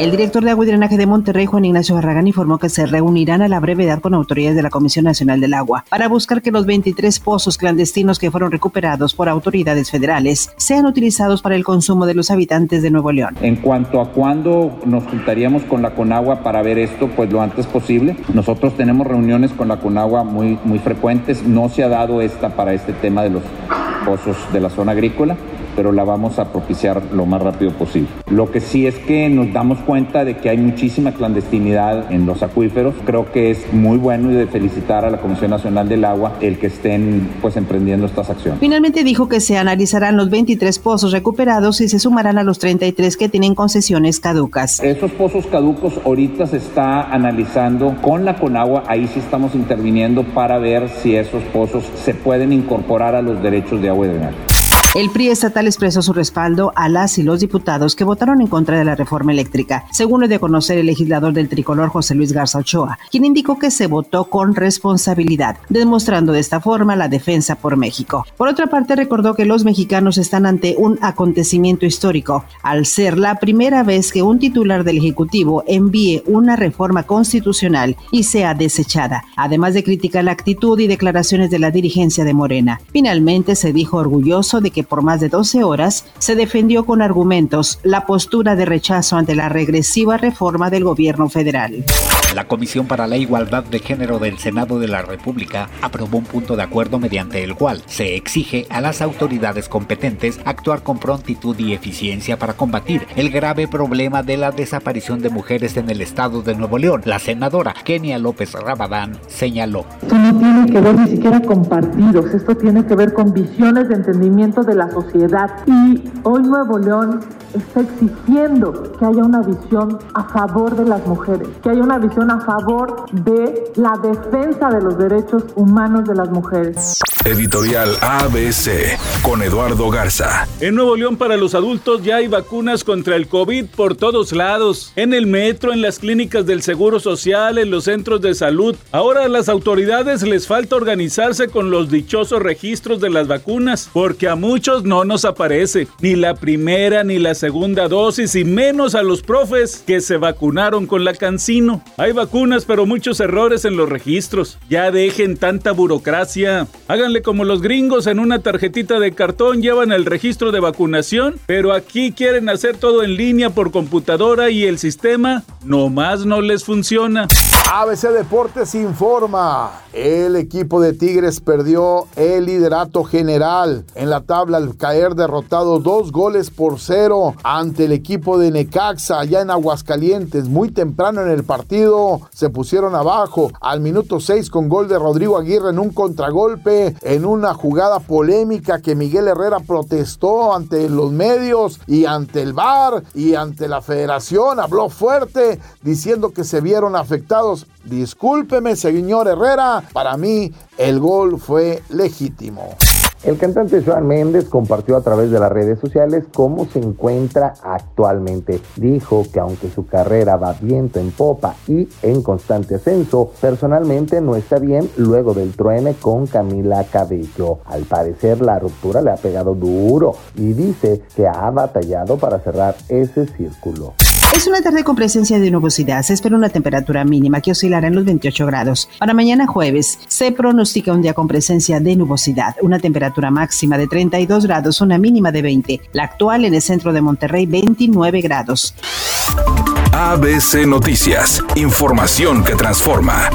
El director de Agua y Drenaje de Monterrey, Juan Ignacio Barragán, informó que se reunirán a la brevedad con autoridades de la Comisión Nacional del Agua para buscar que los 23 pozos clandestinos que fueron recuperados por autoridades federales sean utilizados para el consumo de los habitantes de Nuevo León. En cuanto a cuándo nos juntaríamos con la Conagua para ver esto, pues lo antes posible. Nosotros tenemos reuniones con la Conagua muy, muy frecuentes. No se ha dado esta para este tema de los pozos de la zona agrícola pero la vamos a propiciar lo más rápido posible. Lo que sí es que nos damos cuenta de que hay muchísima clandestinidad en los acuíferos. Creo que es muy bueno y de felicitar a la Comisión Nacional del Agua el que estén pues emprendiendo estas acciones. Finalmente dijo que se analizarán los 23 pozos recuperados y se sumarán a los 33 que tienen concesiones caducas. Esos pozos caducos ahorita se está analizando con la Conagua, ahí sí estamos interviniendo para ver si esos pozos se pueden incorporar a los derechos de agua y drenaje. El PRI estatal expresó su respaldo a las y los diputados que votaron en contra de la reforma eléctrica, según lo de conocer el legislador del tricolor José Luis Garza Ochoa, quien indicó que se votó con responsabilidad, demostrando de esta forma la defensa por México. Por otra parte, recordó que los mexicanos están ante un acontecimiento histórico, al ser la primera vez que un titular del Ejecutivo envíe una reforma constitucional y sea desechada, además de criticar la actitud y declaraciones de la dirigencia de Morena. Finalmente se dijo orgulloso de que por más de 12 horas se defendió con argumentos la postura de rechazo ante la regresiva reforma del gobierno federal. La Comisión para la Igualdad de Género del Senado de la República aprobó un punto de acuerdo mediante el cual se exige a las autoridades competentes actuar con prontitud y eficiencia para combatir el grave problema de la desaparición de mujeres en el estado de Nuevo León. La senadora Kenia López Rabadán señaló. Esto no tiene que ver ni siquiera con partidos, esto tiene que ver con visiones de entendimiento de la sociedad. Y hoy Nuevo León está exigiendo que haya una visión a favor de las mujeres, que haya una visión a favor de la defensa de los derechos humanos de las mujeres. Editorial ABC con Eduardo Garza. En Nuevo León para los adultos ya hay vacunas contra el COVID por todos lados. En el metro, en las clínicas del Seguro Social, en los centros de salud. Ahora a las autoridades les falta organizarse con los dichosos registros de las vacunas, porque a muchos no nos aparece ni la primera ni la segunda dosis y menos a los profes que se vacunaron con la Cancino. Hay vacunas pero muchos errores en los registros. Ya dejen tanta burocracia. Hagan como los gringos en una tarjetita de cartón, llevan el registro de vacunación, pero aquí quieren hacer todo en línea por computadora y el sistema nomás no les funciona. ABC Deportes informa. El equipo de Tigres perdió el liderato general en la tabla al caer derrotado dos goles por cero ante el equipo de Necaxa allá en Aguascalientes. Muy temprano en el partido se pusieron abajo al minuto 6 con gol de Rodrigo Aguirre en un contragolpe en una jugada polémica que Miguel Herrera protestó ante los medios y ante el VAR y ante la federación. Habló fuerte diciendo que se vieron afectados Discúlpeme, señor Herrera, para mí el gol fue legítimo. El cantante Joan Méndez compartió a través de las redes sociales cómo se encuentra actualmente. Dijo que aunque su carrera va viento en popa y en constante ascenso, personalmente no está bien luego del truene con Camila Cabello. Al parecer la ruptura le ha pegado duro y dice que ha batallado para cerrar ese círculo. Es una tarde con presencia de nubosidad. Se espera una temperatura mínima que oscilará en los 28 grados. Para mañana jueves se pronostica un día con presencia de nubosidad. Una temperatura máxima de 32 grados, una mínima de 20. La actual en el centro de Monterrey, 29 grados. ABC Noticias. Información que transforma.